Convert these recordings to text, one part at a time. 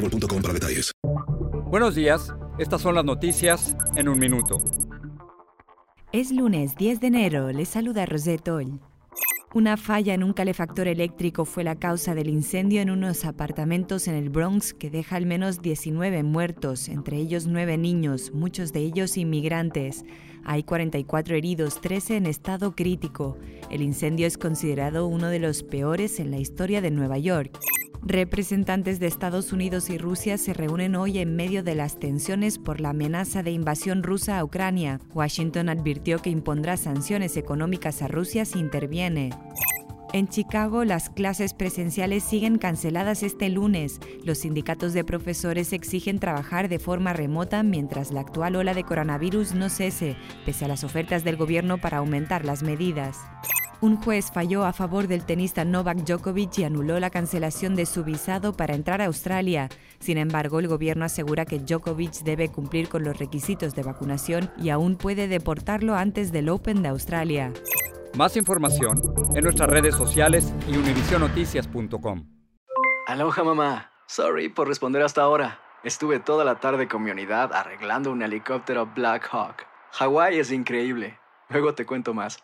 boostmobile.com para detalles. Buenos días, estas son las noticias en un minuto. Es lunes 10 de enero, les saluda Rosette Oll. Una falla en un calefactor eléctrico fue la causa del incendio en unos apartamentos en el Bronx que deja al menos 19 muertos, entre ellos 9 niños, muchos de ellos inmigrantes. Hay 44 heridos, 13 en estado crítico. El incendio es considerado uno de los peores en la historia de Nueva York. Representantes de Estados Unidos y Rusia se reúnen hoy en medio de las tensiones por la amenaza de invasión rusa a Ucrania. Washington advirtió que impondrá sanciones económicas a Rusia si interviene. En Chicago, las clases presenciales siguen canceladas este lunes. Los sindicatos de profesores exigen trabajar de forma remota mientras la actual ola de coronavirus no cese, pese a las ofertas del gobierno para aumentar las medidas. Un juez falló a favor del tenista Novak Djokovic y anuló la cancelación de su visado para entrar a Australia. Sin embargo, el gobierno asegura que Djokovic debe cumplir con los requisitos de vacunación y aún puede deportarlo antes del Open de Australia. Más información en nuestras redes sociales y univisionoticias.com. Aloha mamá. Sorry por responder hasta ahora. Estuve toda la tarde con mi unidad arreglando un helicóptero Black Hawk. Hawái es increíble. Luego te cuento más.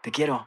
Te quiero.